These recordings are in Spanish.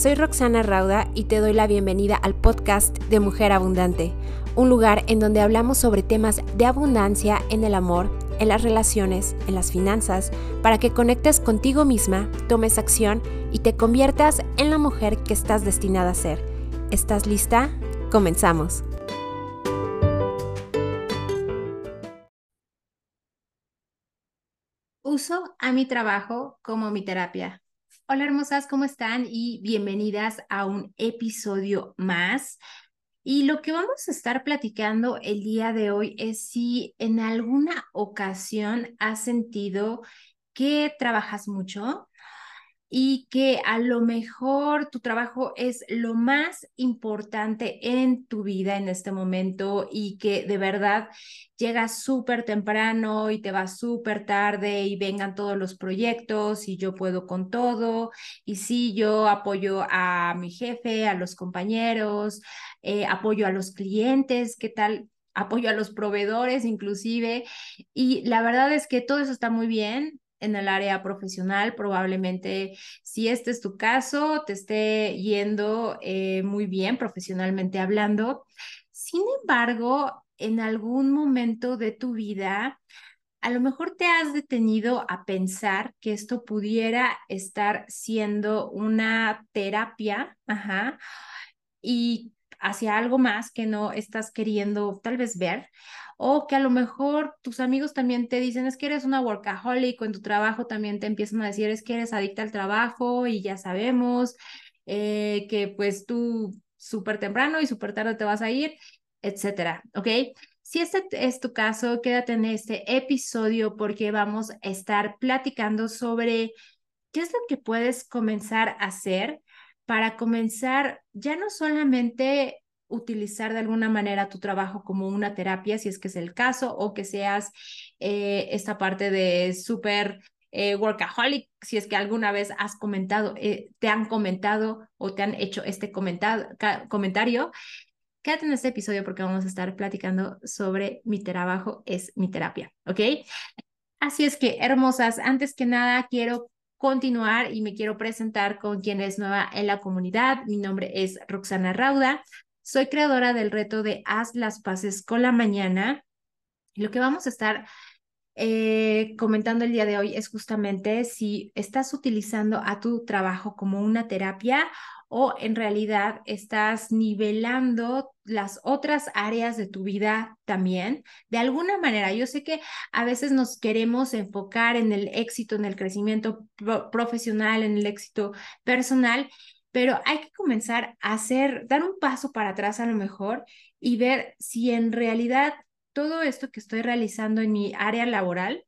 soy Roxana Rauda y te doy la bienvenida al podcast de Mujer Abundante, un lugar en donde hablamos sobre temas de abundancia en el amor, en las relaciones, en las finanzas, para que conectes contigo misma, tomes acción y te conviertas en la mujer que estás destinada a ser. ¿Estás lista? Comenzamos. Uso a mi trabajo como mi terapia. Hola hermosas, ¿cómo están? Y bienvenidas a un episodio más. Y lo que vamos a estar platicando el día de hoy es si en alguna ocasión has sentido que trabajas mucho, y que a lo mejor tu trabajo es lo más importante en tu vida en este momento y que de verdad llegas súper temprano y te vas súper tarde y vengan todos los proyectos y yo puedo con todo y sí, yo apoyo a mi jefe, a los compañeros, eh, apoyo a los clientes, ¿qué tal? apoyo a los proveedores inclusive y la verdad es que todo eso está muy bien, en el área profesional, probablemente si este es tu caso, te esté yendo eh, muy bien profesionalmente hablando. Sin embargo, en algún momento de tu vida, a lo mejor te has detenido a pensar que esto pudiera estar siendo una terapia, ajá, y hacia algo más que no estás queriendo tal vez ver o que a lo mejor tus amigos también te dicen es que eres una workaholic o en tu trabajo también te empiezan a decir es que eres adicta al trabajo y ya sabemos eh, que pues tú súper temprano y súper tarde te vas a ir, etcétera, ¿ok? Si este es tu caso, quédate en este episodio porque vamos a estar platicando sobre qué es lo que puedes comenzar a hacer para comenzar ya no solamente utilizar de alguna manera tu trabajo como una terapia, si es que es el caso, o que seas eh, esta parte de súper eh, workaholic, si es que alguna vez has comentado, eh, te han comentado o te han hecho este comentario. Quédate en este episodio porque vamos a estar platicando sobre mi trabajo es mi terapia, ¿ok? Así es que, hermosas, antes que nada quiero continuar y me quiero presentar con quien es nueva en la comunidad. Mi nombre es Roxana Rauda. Soy creadora del reto de Haz las paces con la mañana. Lo que vamos a estar eh, comentando el día de hoy es justamente si estás utilizando a tu trabajo como una terapia o en realidad estás nivelando las otras áreas de tu vida también. De alguna manera, yo sé que a veces nos queremos enfocar en el éxito, en el crecimiento profesional, en el éxito personal pero hay que comenzar a hacer, dar un paso para atrás a lo mejor y ver si en realidad todo esto que estoy realizando en mi área laboral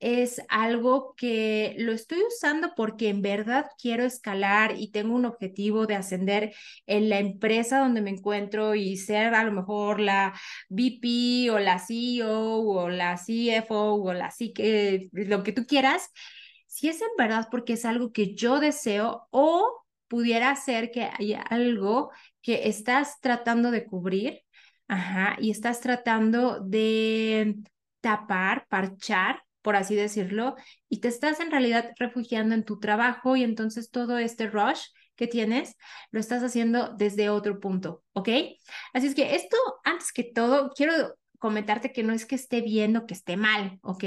es algo que lo estoy usando porque en verdad quiero escalar y tengo un objetivo de ascender en la empresa donde me encuentro y ser a lo mejor la VP o la CEO o la CFO o la C lo que tú quieras, si es en verdad porque es algo que yo deseo o pudiera ser que haya algo que estás tratando de cubrir, ajá, y estás tratando de tapar, parchar, por así decirlo, y te estás en realidad refugiando en tu trabajo y entonces todo este rush que tienes lo estás haciendo desde otro punto, ¿ok? Así es que esto, antes que todo, quiero comentarte que no es que esté bien o que esté mal, ¿ok?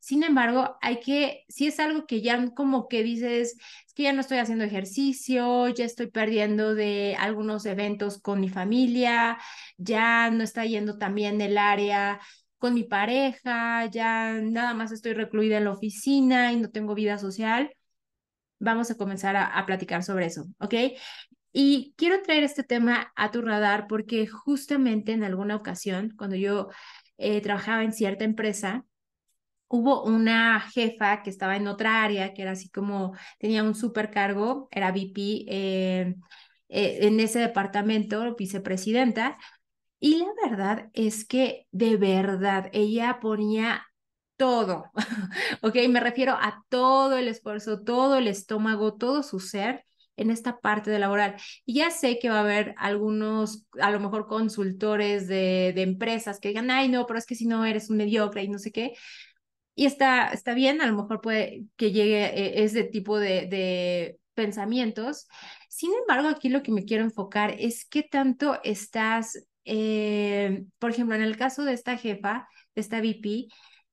Sin embargo, hay que, si es algo que ya como que dices, es que ya no estoy haciendo ejercicio, ya estoy perdiendo de algunos eventos con mi familia, ya no está yendo también el área con mi pareja, ya nada más estoy recluida en la oficina y no tengo vida social. Vamos a comenzar a, a platicar sobre eso, ¿ok? Y quiero traer este tema a tu radar porque justamente en alguna ocasión, cuando yo eh, trabajaba en cierta empresa, hubo una jefa que estaba en otra área, que era así como, tenía un supercargo, era VP eh, eh, en ese departamento, vicepresidenta, y la verdad es que de verdad ella ponía todo, ¿ok? Me refiero a todo el esfuerzo, todo el estómago, todo su ser en esta parte de laboral. Y ya sé que va a haber algunos, a lo mejor consultores de, de empresas que digan, ay, no, pero es que si no eres un mediocre y no sé qué. Y está, está bien, a lo mejor puede que llegue eh, ese tipo de, de pensamientos. Sin embargo, aquí lo que me quiero enfocar es qué tanto estás, eh, por ejemplo, en el caso de esta jefa, de esta VP,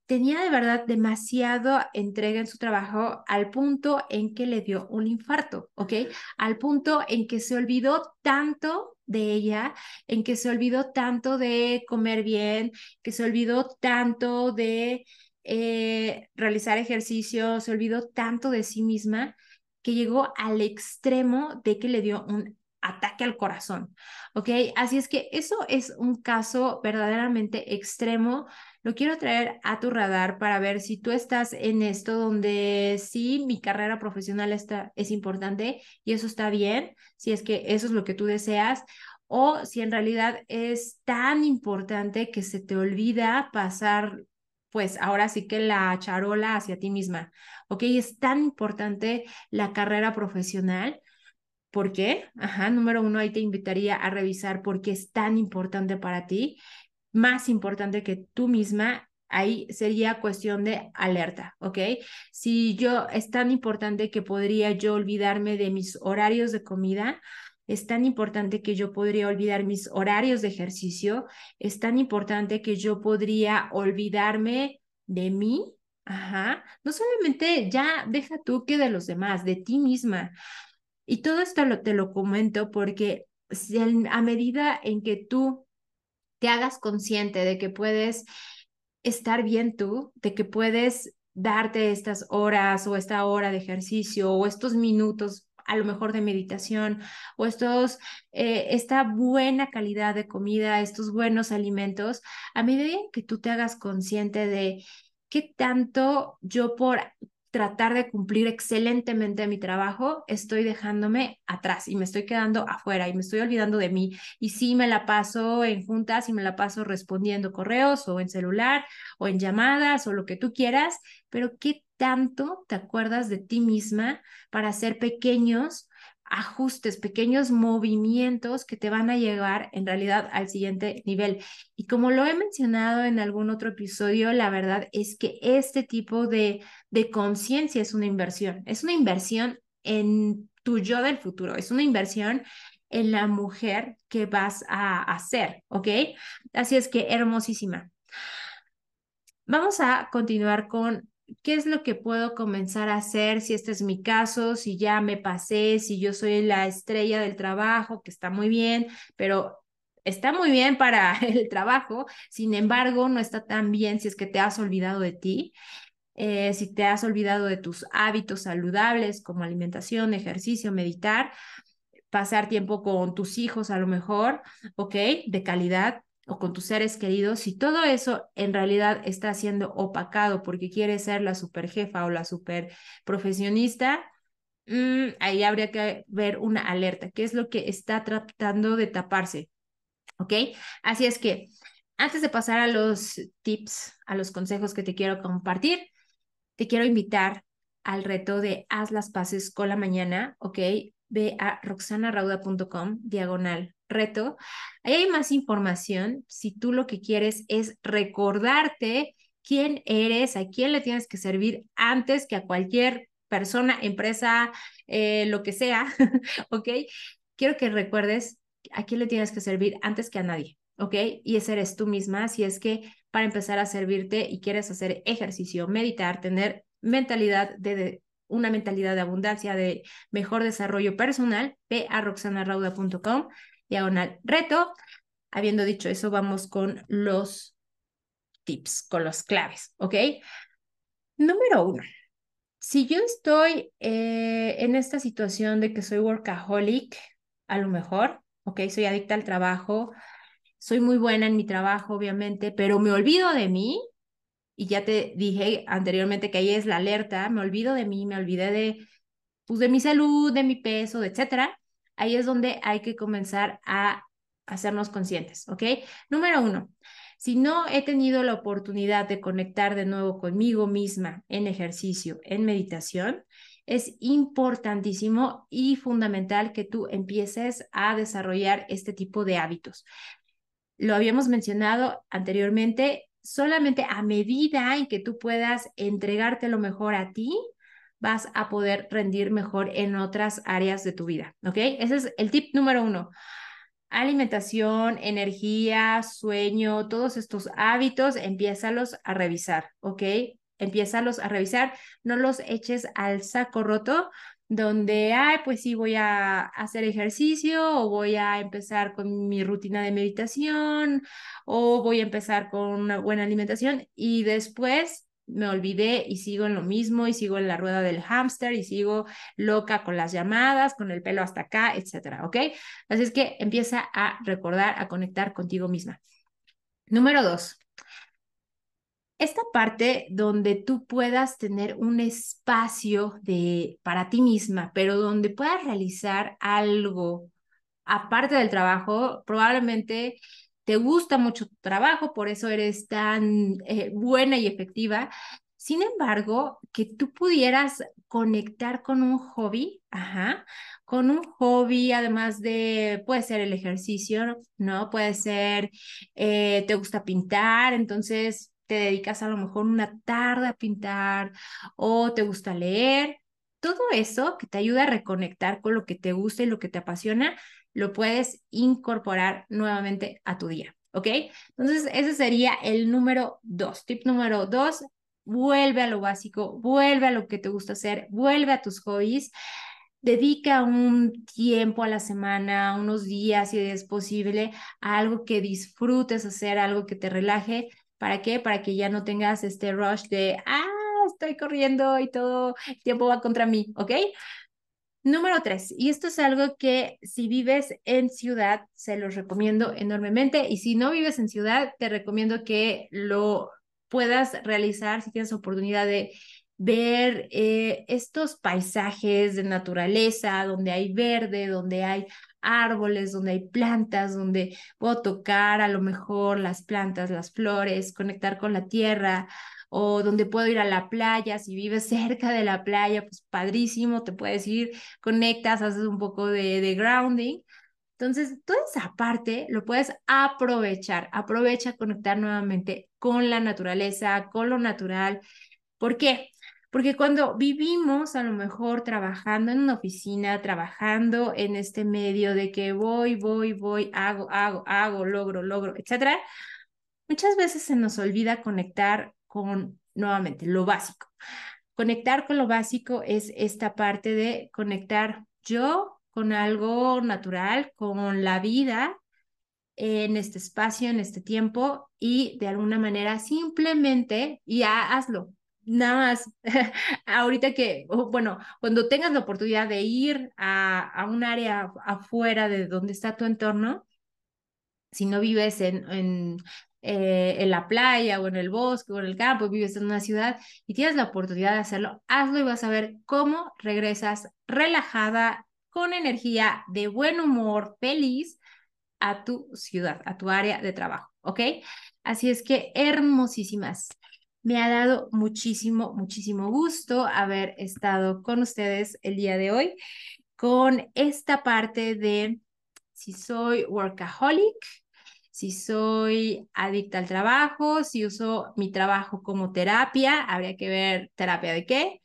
tenía de verdad demasiado entrega en su trabajo al punto en que le dio un infarto, ¿ok? Al punto en que se olvidó tanto de ella, en que se olvidó tanto de comer bien, que se olvidó tanto de eh, realizar ejercicio, se olvidó tanto de sí misma que llegó al extremo de que le dio un ataque al corazón, ¿ok? Así es que eso es un caso verdaderamente extremo lo quiero traer a tu radar para ver si tú estás en esto donde sí, mi carrera profesional está, es importante y eso está bien, si es que eso es lo que tú deseas, o si en realidad es tan importante que se te olvida pasar, pues ahora sí que la charola hacia ti misma, ¿ok? Es tan importante la carrera profesional. ¿Por qué? Ajá, número uno, ahí te invitaría a revisar por qué es tan importante para ti más importante que tú misma, ahí sería cuestión de alerta, ¿ok? Si yo es tan importante que podría yo olvidarme de mis horarios de comida, es tan importante que yo podría olvidar mis horarios de ejercicio, es tan importante que yo podría olvidarme de mí, ajá, no solamente ya deja tú que de los demás, de ti misma. Y todo esto lo, te lo comento porque si a medida en que tú te hagas consciente de que puedes estar bien tú, de que puedes darte estas horas o esta hora de ejercicio o estos minutos a lo mejor de meditación o estos, eh, esta buena calidad de comida, estos buenos alimentos, a medida que tú te hagas consciente de qué tanto yo por tratar de cumplir excelentemente mi trabajo, estoy dejándome atrás y me estoy quedando afuera y me estoy olvidando de mí. Y sí me la paso en juntas y me la paso respondiendo correos o en celular o en llamadas o lo que tú quieras, pero ¿qué tanto te acuerdas de ti misma para hacer pequeños ajustes, pequeños movimientos que te van a llevar en realidad al siguiente nivel. Y como lo he mencionado en algún otro episodio, la verdad es que este tipo de, de conciencia es una inversión, es una inversión en tu yo del futuro, es una inversión en la mujer que vas a hacer, ¿ok? Así es que hermosísima. Vamos a continuar con ¿qué es lo que puedo comenzar a hacer si este es mi caso, si ya me pasé, si yo soy la estrella del trabajo, que está muy bien, pero está muy bien para el trabajo, sin embargo, no está tan bien si es que te has olvidado de ti. Eh, si te has olvidado de tus hábitos saludables como alimentación, ejercicio, meditar, pasar tiempo con tus hijos a lo mejor, ¿ok? De calidad, o con tus seres queridos, si todo eso en realidad está siendo opacado porque quieres ser la super jefa o la super profesionista, mm, ahí habría que ver una alerta, qué es lo que está tratando de taparse. ¿Ok? Así es que antes de pasar a los tips, a los consejos que te quiero compartir, te quiero invitar al reto de haz las paces con la mañana, ¿ok? Ve a roxanarauda.com, diagonal reto. Ahí hay más información si tú lo que quieres es recordarte quién eres, a quién le tienes que servir antes que a cualquier persona, empresa, eh, lo que sea, ¿ok? Quiero que recuerdes a quién le tienes que servir antes que a nadie, ¿ok? Y ese eres tú misma, si es que para empezar a servirte y quieres hacer ejercicio, meditar, tener mentalidad de, una mentalidad de abundancia, de mejor desarrollo personal, ve a roxanarauda.com diagonal reto. Habiendo dicho eso, vamos con los tips, con los claves, ¿ok? Número uno, si yo estoy eh, en esta situación de que soy workaholic, a lo mejor, ¿ok? Soy adicta al trabajo, soy muy buena en mi trabajo, obviamente, pero me olvido de mí, y ya te dije anteriormente que ahí es la alerta, me olvido de mí, me olvidé de, pues, de mi salud, de mi peso, etcétera ahí es donde hay que comenzar a hacernos conscientes, ¿ok? Número uno, si no he tenido la oportunidad de conectar de nuevo conmigo misma en ejercicio, en meditación, es importantísimo y fundamental que tú empieces a desarrollar este tipo de hábitos. Lo habíamos mencionado anteriormente, solamente a medida en que tú puedas entregarte lo mejor a ti, vas a poder rendir mejor en otras áreas de tu vida, ¿ok? Ese es el tip número uno. Alimentación, energía, sueño, todos estos hábitos, empiézalos a revisar, ¿ok? Empiézalos a revisar, no los eches al saco roto, donde, ay, pues sí, voy a hacer ejercicio o voy a empezar con mi rutina de meditación o voy a empezar con una buena alimentación y después me olvidé y sigo en lo mismo y sigo en la rueda del hámster y sigo loca con las llamadas, con el pelo hasta acá, etcétera, ¿ok? Así es que empieza a recordar, a conectar contigo misma. Número dos, esta parte donde tú puedas tener un espacio de, para ti misma, pero donde puedas realizar algo aparte del trabajo, probablemente te gusta mucho tu trabajo, por eso eres tan eh, buena y efectiva. Sin embargo, que tú pudieras conectar con un hobby, ajá, con un hobby, además de, puede ser el ejercicio, ¿no? Puede ser, eh, te gusta pintar, entonces te dedicas a lo mejor una tarde a pintar o te gusta leer, todo eso que te ayuda a reconectar con lo que te gusta y lo que te apasiona, lo puedes incorporar nuevamente a tu día, ¿ok? Entonces, ese sería el número dos. Tip número dos, vuelve a lo básico, vuelve a lo que te gusta hacer, vuelve a tus hobbies. Dedica un tiempo a la semana, unos días, si es posible, a algo que disfrutes hacer, algo que te relaje, ¿Para qué? Para que ya no tengas este rush de, ah, estoy corriendo y todo el tiempo va contra mí, ¿ok? Número tres, y esto es algo que si vives en ciudad, se los recomiendo enormemente, y si no vives en ciudad, te recomiendo que lo puedas realizar si tienes oportunidad de ver eh, estos paisajes de naturaleza, donde hay verde, donde hay árboles, donde hay plantas, donde puedo tocar a lo mejor las plantas, las flores, conectar con la tierra, o donde puedo ir a la playa, si vives cerca de la playa, pues padrísimo, te puedes ir, conectas, haces un poco de, de grounding. Entonces, toda esa parte lo puedes aprovechar, aprovecha conectar nuevamente con la naturaleza, con lo natural. ¿Por qué? Porque cuando vivimos a lo mejor trabajando en una oficina, trabajando en este medio de que voy, voy, voy, hago, hago, hago, logro, logro, etcétera, muchas veces se nos olvida conectar con nuevamente lo básico. Conectar con lo básico es esta parte de conectar yo con algo natural, con la vida en este espacio, en este tiempo y de alguna manera simplemente, ya hazlo, nada más, ahorita que, bueno, cuando tengas la oportunidad de ir a, un área afuera de donde está tu entorno, si no vives en, en, eh, en la playa o en el bosque o en el campo, vives en una ciudad y tienes la oportunidad de hacerlo, hazlo y vas a ver cómo regresas relajada, con energía, de buen humor, feliz a tu ciudad, a tu área de trabajo, ¿ok? Así es que hermosísimas. Me ha dado muchísimo, muchísimo gusto haber estado con ustedes el día de hoy con esta parte de si soy workaholic, si soy adicta al trabajo, si uso mi trabajo como terapia, habría que ver terapia de qué.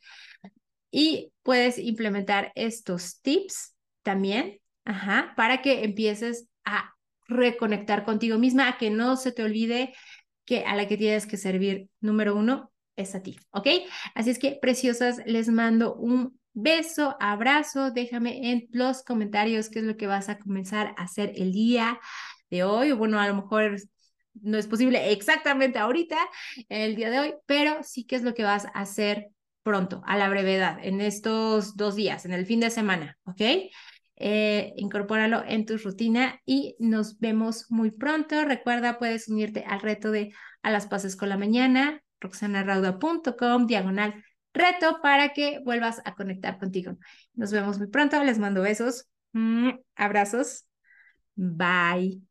Y puedes implementar estos tips también, ajá, para que empieces a reconectar contigo misma, a que no se te olvide que a la que tienes que servir, número uno, es a ti, ¿ok? Así es que, preciosas, les mando un beso, abrazo, déjame en los comentarios qué es lo que vas a comenzar a hacer el día de hoy. Bueno, a lo mejor no es posible exactamente ahorita, el día de hoy, pero sí qué es lo que vas a hacer pronto, a la brevedad, en estos dos días, en el fin de semana, ¿ok? Eh, incorpóralo en tu rutina y nos vemos muy pronto. Recuerda, puedes unirte al reto de A las Pases con la Mañana, roxanarauda.com, diagonal reto para que vuelvas a conectar contigo. Nos vemos muy pronto, les mando besos, abrazos, bye.